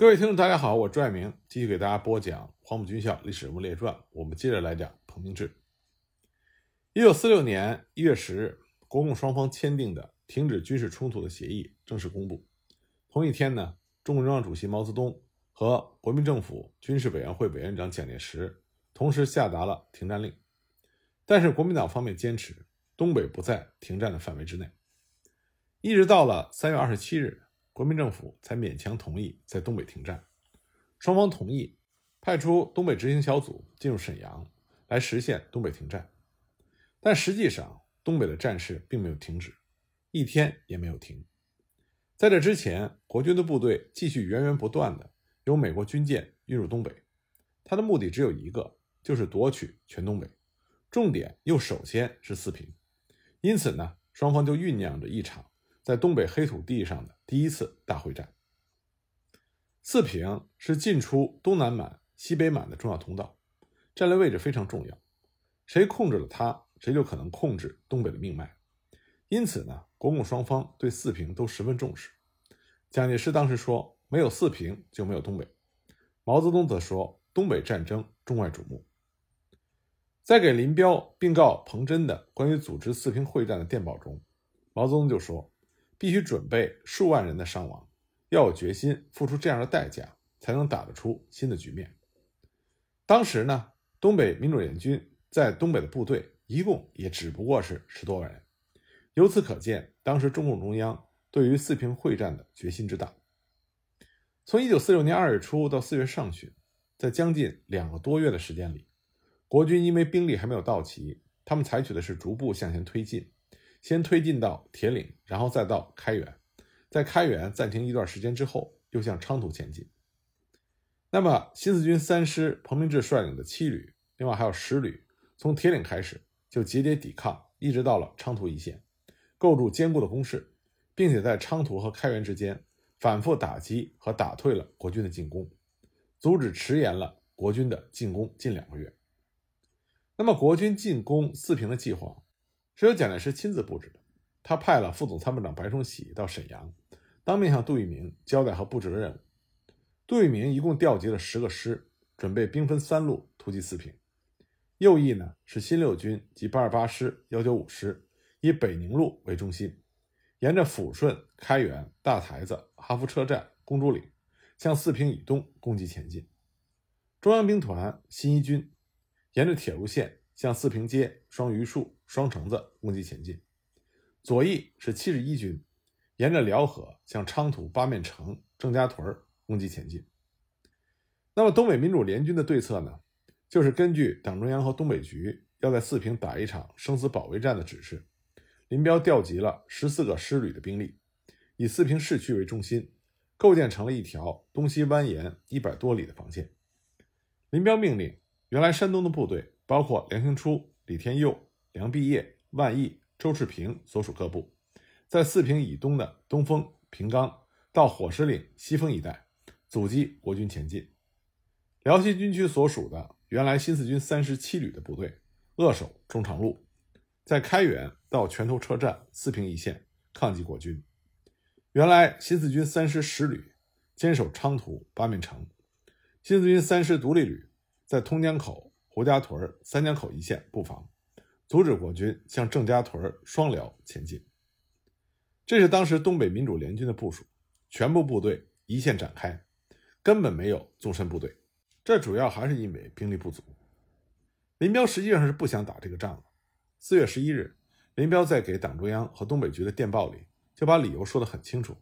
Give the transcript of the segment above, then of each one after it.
各位听众，大家好，我朱爱明继续给大家播讲《黄埔军校历史人物列传》，我们接着来讲彭明志。一九四六年一月十日，国共双方签订的停止军事冲突的协议正式公布。同一天呢，中共中央主席毛泽东和国民政府军事委员会委员长蒋介石同时下达了停战令。但是国民党方面坚持东北不在停战的范围之内，一直到了三月二十七日。国民政府才勉强同意在东北停战，双方同意派出东北执行小组进入沈阳，来实现东北停战。但实际上，东北的战事并没有停止，一天也没有停。在这之前，国军的部队继续源源不断的由美国军舰运入东北，它的目的只有一个，就是夺取全东北，重点又首先是四平。因此呢，双方就酝酿着一场。在东北黑土地上的第一次大会战。四平是进出东南满、西北满的重要通道，战略位置非常重要。谁控制了它，谁就可能控制东北的命脉。因此呢，国共双方对四平都十分重视。蒋介石当时说：“没有四平就没有东北。”毛泽东则说：“东北战争中外瞩目。”在给林彪并告彭真的关于组织四平会战的电报中，毛泽东就说。必须准备数万人的伤亡，要有决心付出这样的代价，才能打得出新的局面。当时呢，东北民主联军在东北的部队一共也只不过是十多万人，由此可见，当时中共中央对于四平会战的决心之大。从一九四六年二月初到四月上旬，在将近两个多月的时间里，国军因为兵力还没有到齐，他们采取的是逐步向前推进。先推进到铁岭，然后再到开原，在开原暂停一段时间之后，又向昌图前进。那么，新四军三师彭明志率领的七旅，另外还有十旅，从铁岭开始就节节抵抗，一直到了昌图一线，构筑坚固的工事，并且在昌图和开原之间反复打击和打退了国军的进攻，阻止迟延了国军的进攻近两个月。那么，国军进攻四平的计划。是由蒋介石亲自布置的，他派了副总参谋长白崇禧到沈阳，当面向杜聿明交代和布置了任务。杜聿明一共调集了十个师，准备兵分三路突击四平。右翼呢是新六军及八二八师、幺九五师，以北宁路为中心，沿着抚顺、开原、大台子、哈佛车站、公主岭，向四平以东攻击前进。中央兵团新一军沿着铁路线。向四平街、双榆树、双城子攻击前进，左翼是七十一军，沿着辽河向昌图、八面城、郑家屯攻击前进。那么东北民主联军的对策呢？就是根据党中央和东北局要在四平打一场生死保卫战的指示，林彪调集了十四个师旅的兵力，以四平市区为中心，构建成了一条东西蜿蜒一百多里的防线。林彪命令原来山东的部队。包括梁兴初、李天佑、梁毕业、万毅、周世平所属各部，在四平以东的东风、平冈到火石岭西峰一带阻击国军前进。辽西军区所属的原来新四军三十七旅的部队扼守中长路，在开远到拳头车站四平一线抗击国军。原来新四军三师十旅坚守昌图、八面城，新四军三师独立旅在通江口。胡家屯、三江口一线布防，阻止国军向郑家屯、双辽前进。这是当时东北民主联军的部署，全部部队一线展开，根本没有纵深部队。这主要还是因为兵力不足。林彪实际上是不想打这个仗的。四月十一日，林彪在给党中央和东北局的电报里就把理由说得很清楚。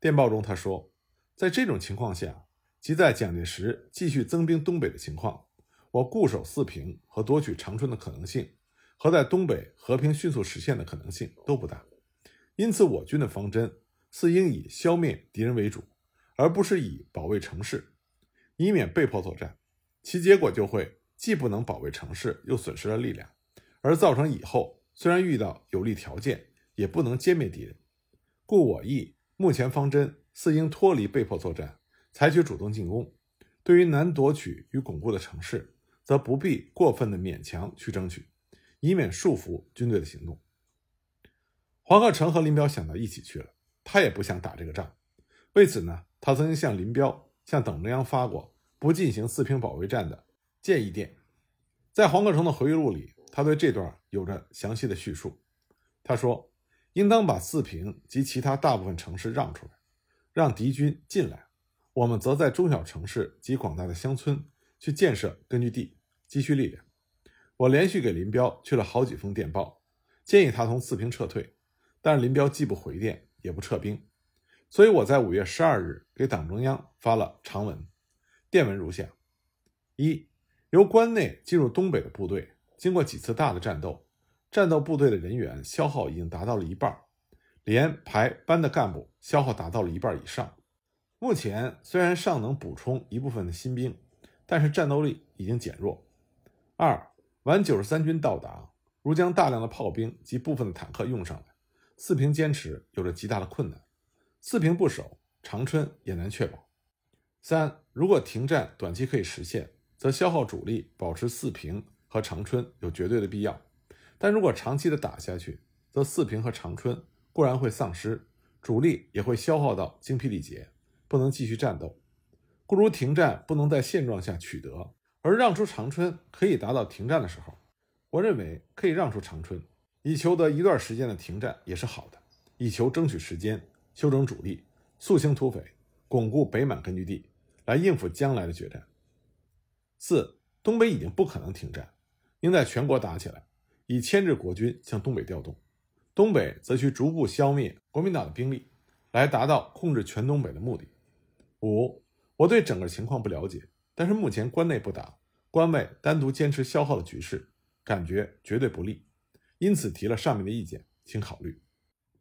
电报中他说，在这种情况下，即在蒋介石继续增兵东北的情况。我固守四平和夺取长春的可能性，和在东北和平迅速实现的可能性都不大，因此我军的方针似应以消灭敌人为主，而不是以保卫城市，以免被迫作战，其结果就会既不能保卫城市，又损失了力量，而造成以后虽然遇到有利条件，也不能歼灭敌人。故我意目前方针似应脱离被迫作战，采取主动进攻。对于难夺取与巩固的城市。则不必过分的勉强去争取，以免束缚军队的行动。黄克诚和林彪想到一起去了，他也不想打这个仗。为此呢，他曾经向林彪向党中央发过不进行四平保卫战的建议电。在黄克诚的回忆录里，他对这段有着详细的叙述。他说：“应当把四平及其他大部分城市让出来，让敌军进来。我们则在中小城市及广大的乡村去建设根据地，积蓄力量。”我连续给林彪去了好几封电报，建议他从四平撤退，但是林彪既不回电，也不撤兵。所以我在五月十二日给党中央发了长文，电文如下：一，由关内进入东北的部队，经过几次大的战斗，战斗部队的人员消耗已经达到了一半，连排班的干部消耗达到了一半以上。目前虽然尚能补充一部分的新兵，但是战斗力已经减弱。二，晚九十三军到达，如将大量的炮兵及部分的坦克用上来，四平坚持有着极大的困难。四平不守，长春也难确保。三，如果停战短期可以实现，则消耗主力保持四平和长春有绝对的必要。但如果长期的打下去，则四平和长春固然会丧失，主力也会消耗到精疲力竭，不能继续战斗。故如停战不能在现状下取得，而让出长春可以达到停战的时候，我认为可以让出长春，以求得一段时间的停战也是好的，以求争取时间。修整主力，肃清土匪，巩固北满根据地，来应付将来的决战。四，东北已经不可能停战，应在全国打起来，以牵制国军向东北调动，东北则需逐步消灭国民党的兵力，来达到控制全东北的目的。五，我对整个情况不了解，但是目前关内不打，关外单独坚持消耗的局势，感觉绝对不利，因此提了上面的意见，请考虑。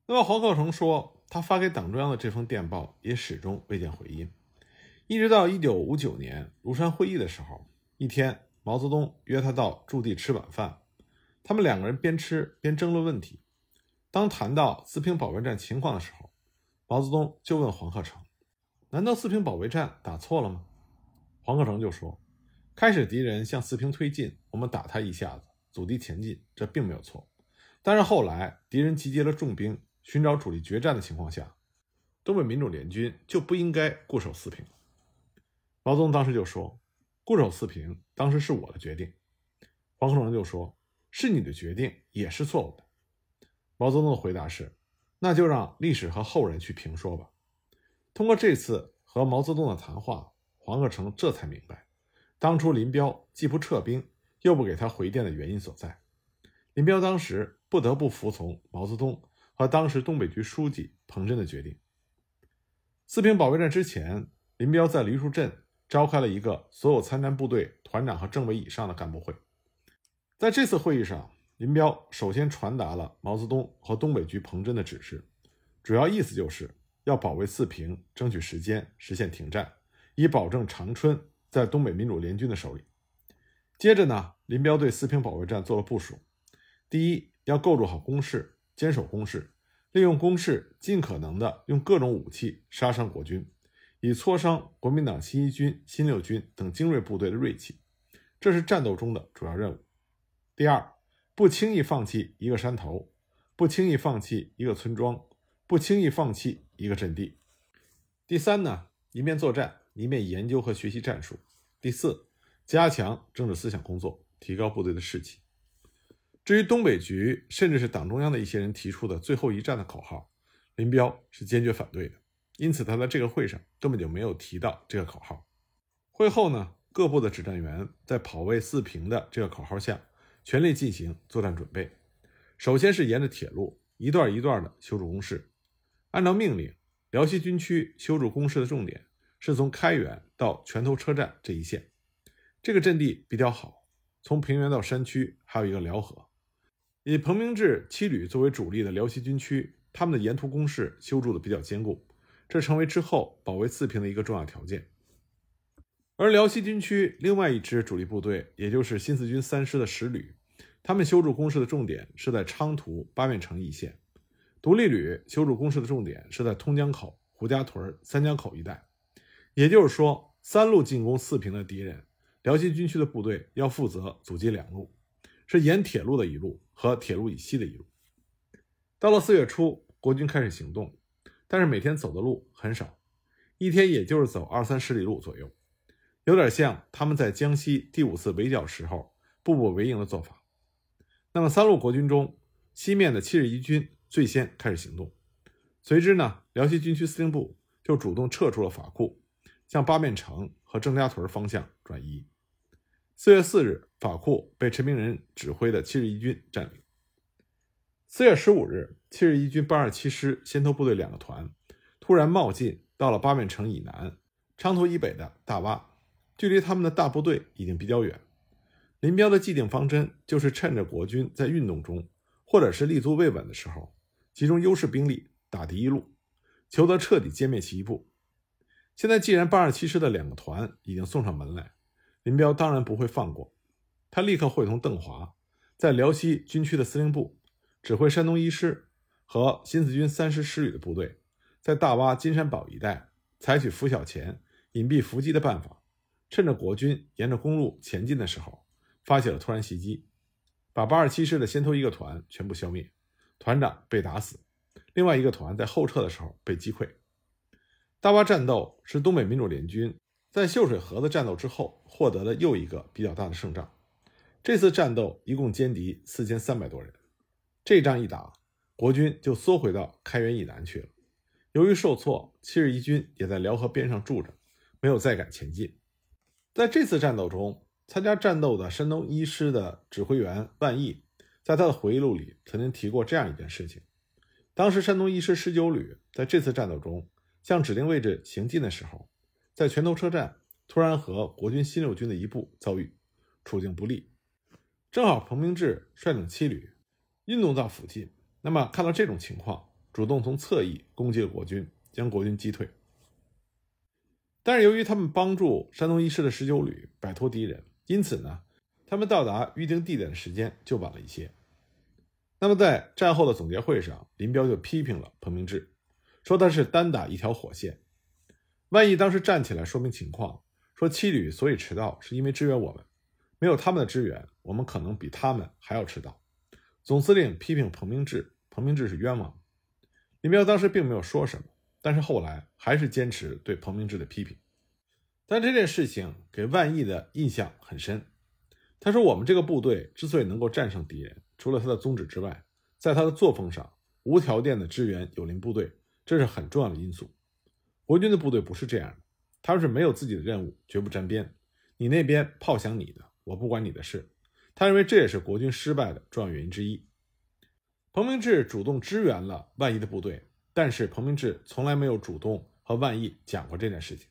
那么黄克诚说。他发给党中央的这封电报也始终未见回音，一直到一九五九年庐山会议的时候，一天毛泽东约他到驻地吃晚饭，他们两个人边吃边争论问题。当谈到四平保卫战情况的时候，毛泽东就问黄克诚：“难道四平保卫战打错了吗？”黄克诚就说：“开始敌人向四平推进，我们打他一下子，阻敌前进，这并没有错。但是后来敌人集结了重兵。”寻找主力决战的情况下，东北民主联军就不应该固守四平。毛泽东当时就说：“固守四平，当时是我的决定。”黄克诚就说：“是你的决定，也是错误的。”毛泽东的回答是：“那就让历史和后人去评说吧。”通过这次和毛泽东的谈话，王克成这才明白，当初林彪既不撤兵，又不给他回电的原因所在。林彪当时不得不服从毛泽东。和当时东北局书记彭真的决定。四平保卫战之前，林彪在梨树镇召开了一个所有参战部队团长和政委以上的干部会。在这次会议上，林彪首先传达了毛泽东和东北局彭真的指示，主要意思就是要保卫四平，争取时间实现停战，以保证长春在东北民主联军的手里。接着呢，林彪对四平保卫战做了部署：第一，要构筑好工事。坚守攻势，利用攻势尽可能的用各种武器杀伤国军，以挫伤国民党新一军、新六军等精锐部队的锐气，这是战斗中的主要任务。第二，不轻易放弃一个山头，不轻易放弃一个村庄，不轻易放弃一个阵地。第三呢，一面作战，一面研究和学习战术。第四，加强政治思想工作，提高部队的士气。至于东北局，甚至是党中央的一些人提出的“最后一战”的口号，林彪是坚决反对的。因此，他在这个会上根本就没有提到这个口号。会后呢，各部的指战员在跑位四平的这个口号下，全力进行作战准备。首先是沿着铁路一段一段的修筑工事。按照命令，辽西军区修筑工事的重点是从开原到拳头车站这一线。这个阵地比较好，从平原到山区还有一个辽河。以彭明志七旅作为主力的辽西军区，他们的沿途工事修筑的比较坚固，这成为之后保卫四平的一个重要条件。而辽西军区另外一支主力部队，也就是新四军三师的十旅，他们修筑工事的重点是在昌图八面城一线；独立旅修筑工事的重点是在通江口、胡家屯、三江口一带。也就是说，三路进攻四平的敌人，辽西军区的部队要负责阻击两路。是沿铁路的一路和铁路以西的一路。到了四月初，国军开始行动，但是每天走的路很少。一天也就是走二三十里路左右，有点像他们在江西第五次围剿时候步步为营的做法。那么三路国军中，西面的七十一军最先开始行动，随之呢，辽西军区司令部就主动撤出了法库，向八面城和郑家屯方向转移。四月四日，法库被陈明仁指挥的七十一军占领。四月十五日，七十一军八二七师先头部队两个团突然冒进，到了八面城以南、昌图以北的大洼，距离他们的大部队已经比较远。林彪的既定方针就是趁着国军在运动中，或者是立足未稳的时候，集中优势兵力打敌一路，求得彻底歼灭其一部。现在既然八二七师的两个团已经送上门来。林彪当然不会放过，他立刻会同邓华，在辽西军区的司令部指挥山东一师和新四军三师师旅的部队，在大洼金山堡一带采取拂晓前隐蔽伏击的办法，趁着国军沿着公路前进的时候，发起了突然袭击，把八二七师的先头一个团全部消灭，团长被打死，另外一个团在后撤的时候被击溃。大洼战斗是东北民主联军。在秀水河的战斗之后，获得了又一个比较大的胜仗。这次战斗一共歼敌四千三百多人。这仗一打，国军就缩回到开原以南去了。由于受挫，七十一军也在辽河边上住着，没有再敢前进。在这次战斗中，参加战斗的山东一师的指挥员万毅，在他的回忆录里曾经提过这样一件事情：当时山东一师十九旅在这次战斗中向指定位置行进的时候。在拳头车站，突然和国军新六军的一部遭遇，处境不利。正好彭明志率领七旅运动到附近，那么看到这种情况，主动从侧翼攻击了国军，将国军击退。但是由于他们帮助山东一师的十九旅摆脱敌人，因此呢，他们到达预定地点的时间就晚了一些。那么在战后的总结会上，林彪就批评了彭明志，说他是单打一条火线。万一当时站起来说明情况，说七旅所以迟到是因为支援我们，没有他们的支援，我们可能比他们还要迟到。总司令批评彭明志，彭明志是冤枉。林彪当时并没有说什么，但是后来还是坚持对彭明志的批评。但这件事情给万毅的印象很深。他说：“我们这个部队之所以能够战胜敌人，除了他的宗旨之外，在他的作风上无条件的支援友邻部队，这是很重要的因素。”国军的部队不是这样的，他们是没有自己的任务，绝不沾边。你那边炮响你的，我不管你的事。他认为这也是国军失败的重要原因之一。彭明志主动支援了万一的部队，但是彭明志从来没有主动和万一讲过这件事情。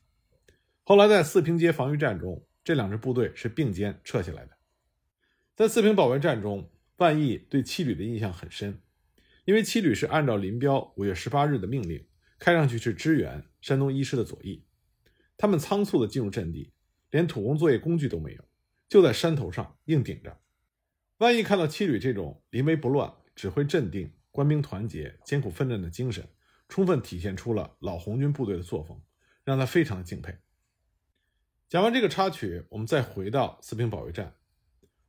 后来在四平街防御战中，这两支部队是并肩撤下来的。在四平保卫战中，万毅对七旅的印象很深，因为七旅是按照林彪五月十八日的命令。开上去是支援山东一师的左翼，他们仓促地进入阵地，连土工作业工具都没有，就在山头上硬顶着。万一看到七旅这种临危不乱、指挥镇定、官兵团结、艰苦奋战的精神，充分体现出了老红军部队的作风，让他非常的敬佩。讲完这个插曲，我们再回到四平保卫战。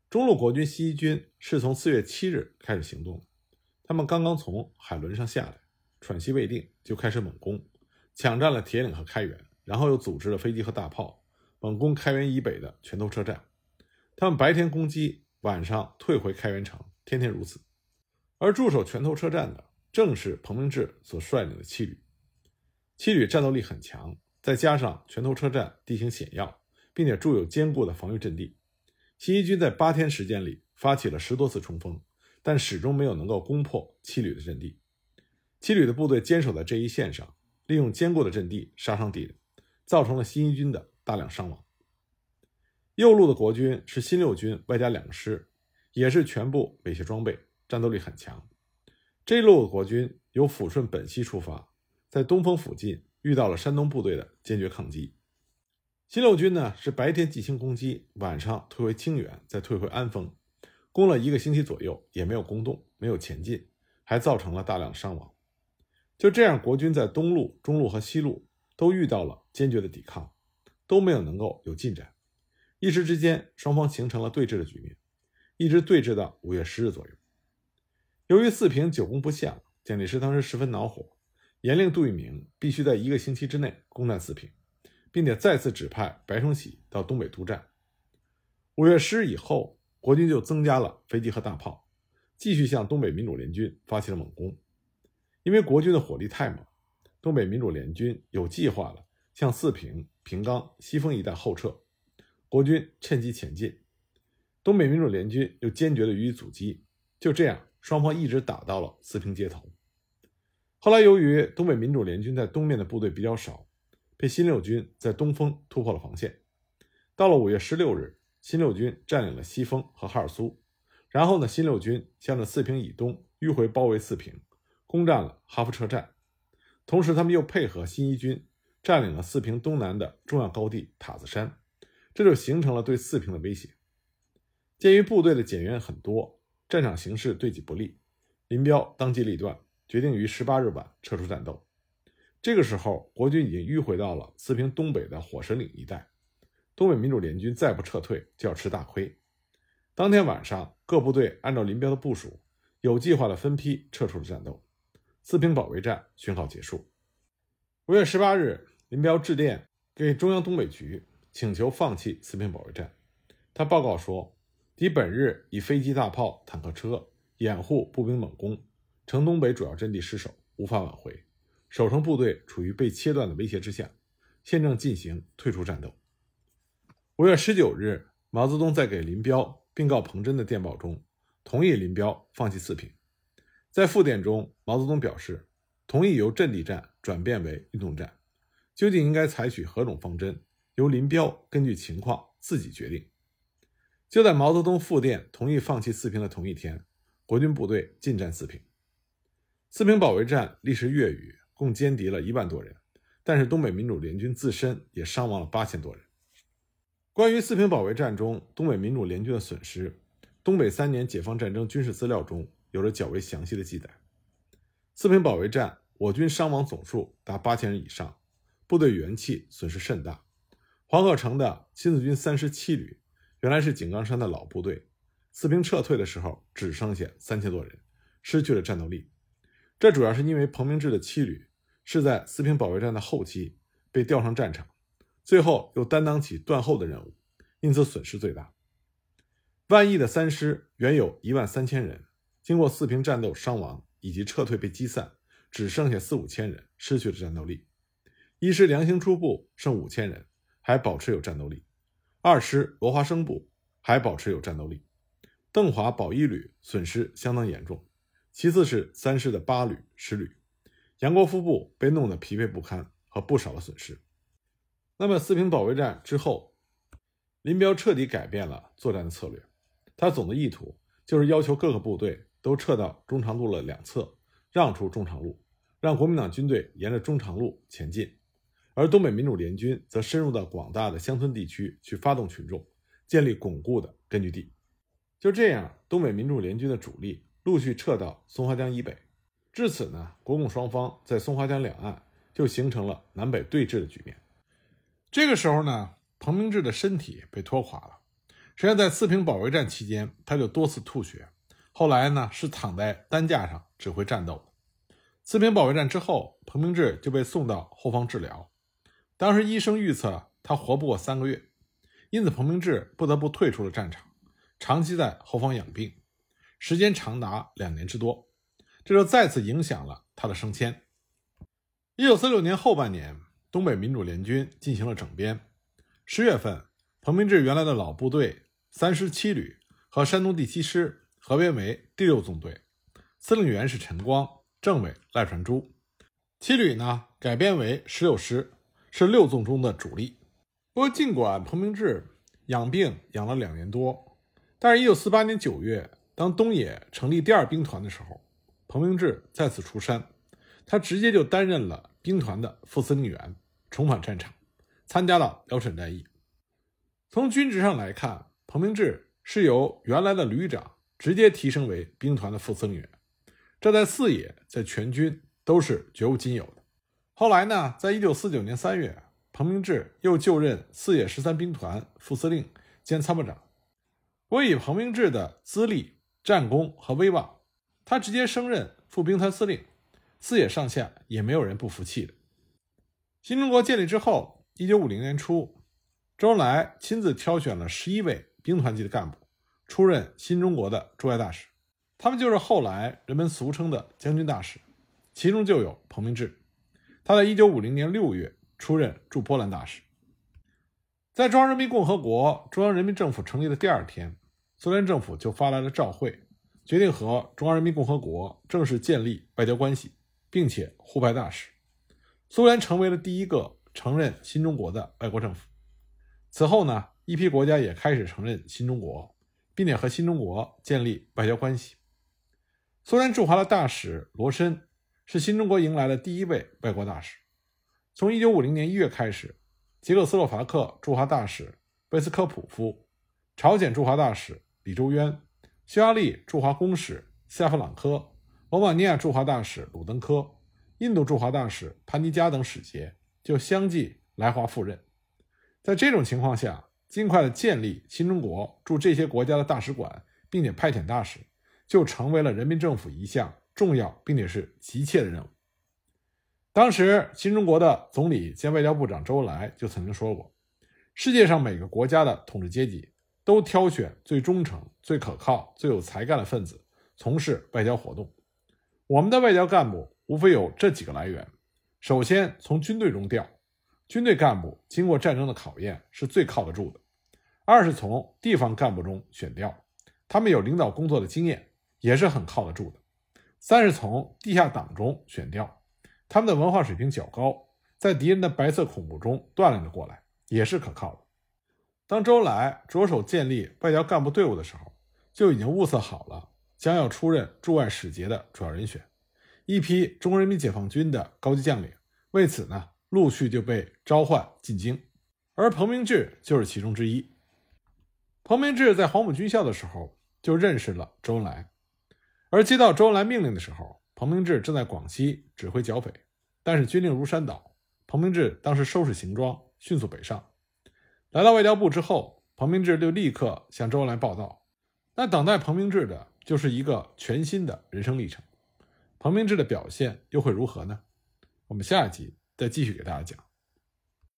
中路国军西一军是从四月七日开始行动，他们刚刚从海轮上下来。喘息未定，就开始猛攻，抢占了铁岭和开原，然后又组织了飞机和大炮，猛攻开原以北的拳头车站。他们白天攻击，晚上退回开原城，天天如此。而驻守拳头车站的正是彭明志所率领的七旅。七旅战斗力很强，再加上拳头车站地形险要，并且筑有坚固的防御阵地，新一军在八天时间里发起了十多次冲锋，但始终没有能够攻破七旅的阵地。七旅的部队坚守在这一线上，利用坚固的阵地杀伤敌人，造成了新一军的大量伤亡。右路的国军是新六军外加两师，也是全部美械装备，战斗力很强。这一路的国军由抚顺本溪出发，在东风附近遇到了山东部队的坚决抗击。新六军呢是白天进行攻击，晚上退回清远，再退回安丰，攻了一个星期左右，也没有攻动，没有前进，还造成了大量伤亡。就这样，国军在东路、中路和西路都遇到了坚决的抵抗，都没有能够有进展。一时之间，双方形成了对峙的局面，一直对峙到五月十日左右。由于四平久攻不下，蒋介石当时十分恼火，严令杜聿明必须在一个星期之内攻占四平，并且再次指派白崇禧到东北督战。五月十日以后，国军就增加了飞机和大炮，继续向东北民主联军发起了猛攻。因为国军的火力太猛，东北民主联军有计划的向四平、平冈、西丰一带后撤，国军趁机前进，东北民主联军又坚决的予以阻击。就这样，双方一直打到了四平街头。后来，由于东北民主联军在东面的部队比较少，被新六军在东风突破了防线。到了五月十六日，新六军占领了西丰和哈尔苏，然后呢，新六军向着四平以东迂回包围四平，攻占了哈弗车站。同时，他们又配合新一军占领了四平东南的重要高地塔子山，这就形成了对四平的威胁。鉴于部队的减员很多，战场形势对己不利，林彪当机立断。决定于十八日晚撤出战斗。这个时候，国军已经迂回到了四平东北的火神岭一带。东北民主联军再不撤退，就要吃大亏。当天晚上，各部队按照林彪的部署，有计划的分批撤出了战斗。四平保卫战宣告结束。五月十八日，林彪致电给中央东北局，请求放弃四平保卫战。他报告说，敌本日以飞机、大炮、坦克车掩护步兵猛攻。城东北主要阵地失守，无法挽回，守城部队处于被切断的威胁之下，现正进行退出战斗。五月十九日，毛泽东在给林彪并告彭真的电报中，同意林彪放弃四平。在复电中，毛泽东表示，同意由阵地战转变为运动战，究竟应该采取何种方针，由林彪根据情况自己决定。就在毛泽东复电同意放弃四平的同一天，国军部队进占四平。四平保卫战历时月余，共歼敌了一万多人，但是东北民主联军自身也伤亡了八千多人。关于四平保卫战中东北民主联军的损失，东北三年解放战争军事资料中有着较为详细的记载。四平保卫战，我军伤亡总数达八千人以上，部队元气损失甚大。黄鹤城的新四军三十七旅，原来是井冈山的老部队，四平撤退的时候只剩下三千多人，失去了战斗力。这主要是因为彭明志的七旅是在四平保卫战的后期被调上战场，最后又担当起断后的任务，因此损失最大。万亿的三师原有一万三千人，经过四平战斗伤亡以及撤退被击散，只剩下四五千人，失去了战斗力。一师梁兴初部剩五千人，还保持有战斗力；二师罗华生部还保持有战斗力。邓华保一旅损失相当严重。其次是三师的八旅、十旅，杨国夫部被弄得疲惫不堪和不少的损失。那么四平保卫战之后，林彪彻底改变了作战的策略。他总的意图就是要求各个部队都撤到中长路的两侧，让出中长路，让国民党军队沿着中长路前进，而东北民主联军则深入到广大的乡村地区去发动群众，建立巩固的根据地。就这样，东北民主联军的主力。陆续撤到松花江以北，至此呢，国共双方在松花江两岸就形成了南北对峙的局面。这个时候呢，彭明志的身体被拖垮了。实际上，在四平保卫战期间，他就多次吐血，后来呢是躺在担架上指挥战斗。四平保卫战之后，彭明志就被送到后方治疗。当时医生预测他活不过三个月，因此彭明志不得不退出了战场，长期在后方养病。时间长达两年之多，这就再次影响了他的升迁。一九四六年后半年，东北民主联军进行了整编。十月份，彭明志原来的老部队三师七旅和山东第七师合编为第六纵队，司令员是陈光，政委赖传珠。七旅呢改编为十六师，是六纵中的主力。不过，尽管彭明志养病养了两年多，但是，一九四八年九月。当东野成立第二兵团的时候，彭明志再次出山，他直接就担任了兵团的副司令员，重返战场，参加了辽沈战役。从军职上来看，彭明志是由原来的旅长直接提升为兵团的副司令员，这在四野在全军都是绝无仅有的。后来呢，在一九四九年三月，彭明志又就任四野十三兵团副司令兼参谋长。我以彭明志的资历。战功和威望，他直接升任副兵团司令，四野上下也没有人不服气的。新中国建立之后，一九五零年初，周恩来亲自挑选了十一位兵团级的干部出任新中国的驻外大使，他们就是后来人们俗称的将军大使，其中就有彭明志。他在一九五零年六月出任驻波兰大使。在中央人民共和国中央人民政府成立的第二天，苏联政府就发来了照会，决定和中央人民共和国正式建立外交关系，并且互派大使。苏联成为了第一个承认新中国的外国政府。此后呢，一批国家也开始承认新中国，并且和新中国建立外交关系。苏联驻华的大使罗申是新中国迎来的第一位外国大使。从1950年1月开始，捷克斯洛伐克驻华大使贝斯科普夫、朝鲜驻华大使李周渊、匈牙利驻华公使夏夫朗科、罗马尼亚驻华大使鲁登科。印度驻华大使潘尼加等使节就相继来华赴任，在这种情况下，尽快的建立新中国驻这些国家的大使馆，并且派遣大使，就成为了人民政府一项重要并且是急切的任务。当时，新中国的总理兼外交部长周恩来就曾经说过：“世界上每个国家的统治阶级都挑选最忠诚、最可靠、最有才干的分子从事外交活动，我们的外交干部。”无非有这几个来源：首先，从军队中调，军队干部经过战争的考验是最靠得住的；二是从地方干部中选调，他们有领导工作的经验，也是很靠得住的；三是从地下党中选调，他们的文化水平较高，在敌人的白色恐怖中锻炼了过来，也是可靠的。当周恩来着手建立外交干部队伍的时候，就已经物色好了将要出任驻外使节的主要人选。一批中国人民解放军的高级将领为此呢，陆续就被召唤进京，而彭明志就是其中之一。彭明志在黄埔军校的时候就认识了周恩来，而接到周恩来命令的时候，彭明志正在广西指挥剿匪，但是军令如山倒，彭明志当时收拾行装，迅速北上。来到外交部之后，彭明志就立刻向周恩来报道。那等待彭明志的就是一个全新的人生历程。彭明志的表现又会如何呢？我们下一集再继续给大家讲。